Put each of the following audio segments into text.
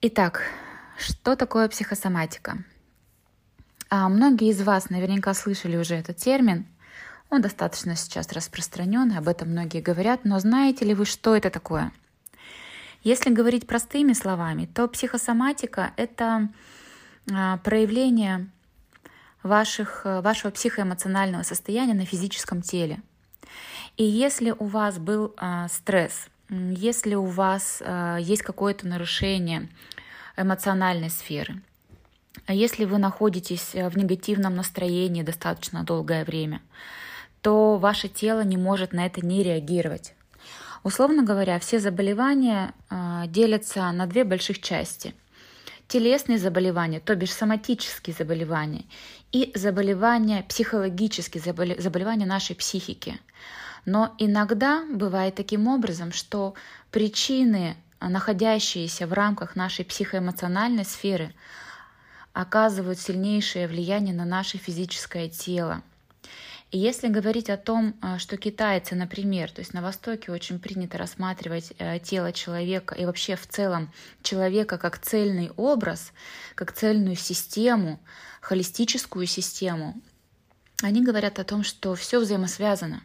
Итак, что такое психосоматика? А многие из вас наверняка слышали уже этот термин. Он достаточно сейчас распространен, об этом многие говорят, но знаете ли вы, что это такое? Если говорить простыми словами, то психосоматика — это а, проявление ваших, вашего психоэмоционального состояния на физическом теле. И если у вас был а, стресс, если у вас а, есть какое-то нарушение эмоциональной сферы, а если вы находитесь в негативном настроении достаточно долгое время, то ваше тело не может на это не реагировать. Условно говоря, все заболевания э, делятся на две больших части. Телесные заболевания, то бишь соматические заболевания, и заболевания психологические, заболевания нашей психики. Но иногда бывает таким образом, что причины, находящиеся в рамках нашей психоэмоциональной сферы, оказывают сильнейшее влияние на наше физическое тело. И если говорить о том, а, что китайцы, например, то есть на Востоке очень принято рассматривать э, тело человека и вообще в целом человека как цельный образ, как цельную систему, холистическую систему, они говорят о том, что все взаимосвязано.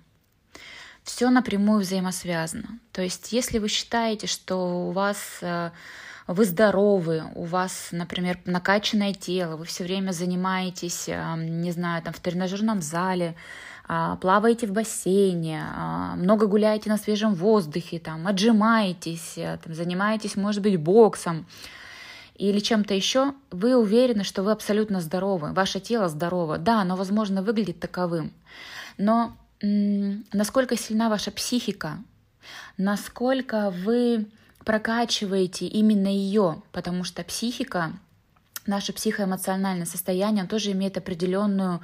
Все напрямую взаимосвязано. То есть, если вы считаете, что у вас э, вы здоровы, у вас, например, накачанное тело, вы все время занимаетесь, не знаю, там в тренажерном зале, а, плаваете в бассейне, а, много гуляете на свежем воздухе, там, отжимаетесь, э, там, занимаетесь, может быть, боксом или чем-то еще, вы уверены, что вы абсолютно здоровы, ваше тело здорово. Да, оно, возможно, выглядит таковым. Но насколько сильна ваша психика, насколько вы прокачиваете именно ее, потому что психика, наше психоэмоциональное состояние тоже имеет определенную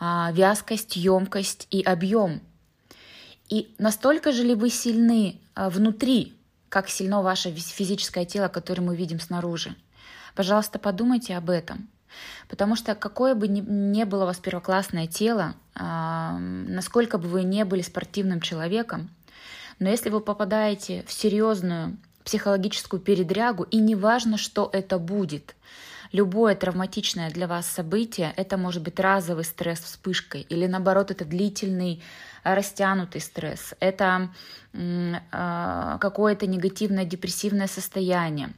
а, вязкость, емкость и объем. И настолько же ли вы сильны а, внутри, как сильно ваше физическое тело, которое мы видим снаружи? Пожалуйста, подумайте об этом. Потому что какое бы ни, было у вас первоклассное тело, а, насколько бы вы не были спортивным человеком, но если вы попадаете в серьезную психологическую передрягу, и неважно, что это будет, любое травматичное для вас событие, это может быть разовый стресс вспышкой, или наоборот, это длительный растянутый стресс, это э, какое-то негативное депрессивное состояние.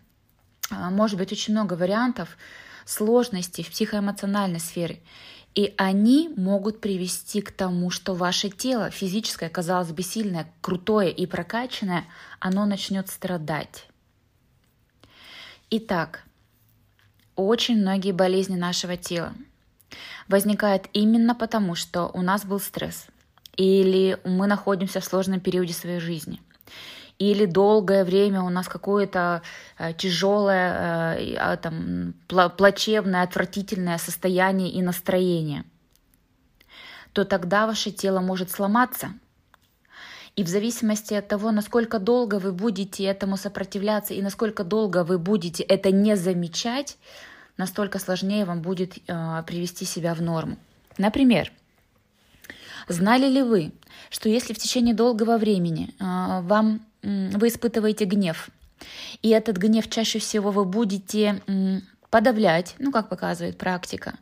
А, может быть очень много вариантов сложностей в психоэмоциональной сфере. И они могут привести к тому, что ваше тело, физическое, казалось бы, сильное, крутое и прокачанное, оно начнет страдать. Итак, очень многие болезни нашего тела возникают именно потому, что у нас был стресс или мы находимся в сложном периоде своей жизни или долгое время у нас какое-то э, тяжелое, э, а, там, плачевное, отвратительное состояние и настроение, то тогда ваше тело может сломаться. И в зависимости от того, насколько долго вы будете этому сопротивляться и насколько долго вы будете это не замечать, настолько сложнее вам будет э, привести себя в норму. Например, знали ли вы, что если в течение долгого времени э, вам вы испытываете гнев. И этот гнев чаще всего вы будете подавлять, ну, как показывает практика,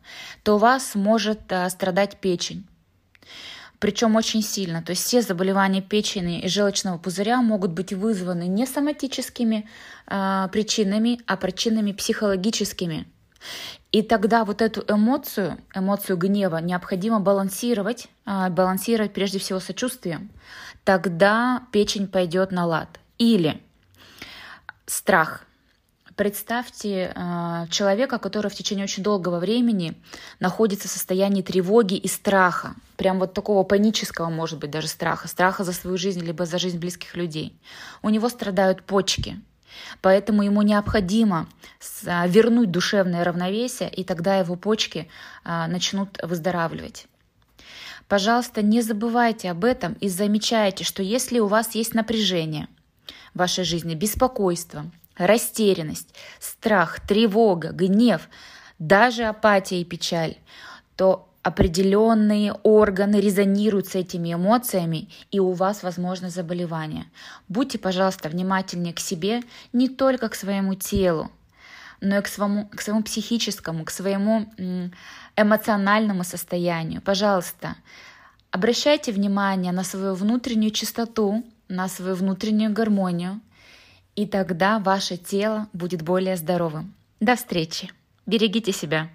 то у вас может а, страдать печень. Причем очень сильно. То есть все заболевания печени и желчного пузыря могут быть вызваны не соматическими э, причинами, а причинами психологическими. И тогда вот эту эмоцию, эмоцию гнева необходимо балансировать, э, балансировать прежде всего сочувствием тогда печень пойдет на лад. Или страх. Представьте э, человека, который в течение очень долгого времени находится в состоянии тревоги и страха, прям вот такого панического, может быть, даже страха, страха за свою жизнь, либо за жизнь близких людей. У него страдают почки, Поэтому ему необходимо э, вернуть душевное равновесие, и тогда его почки э, начнут выздоравливать. Пожалуйста, не забывайте об этом и замечайте, что если у вас есть напряжение в вашей жизни, беспокойство, растерянность, страх, тревога, гнев, даже апатия и печаль, то определенные органы резонируют с этими эмоциями, и у вас возможно заболевание. Будьте, пожалуйста, внимательнее к себе, не только к своему телу. но и к своему, к своему психическому, к своему эмоциональному состоянию. Пожалуйста, обращайте внимание на свою внутреннюю чистоту, на свою внутреннюю гармонию, и тогда ваше тело будет более здоровым. До встречи! Берегите себя!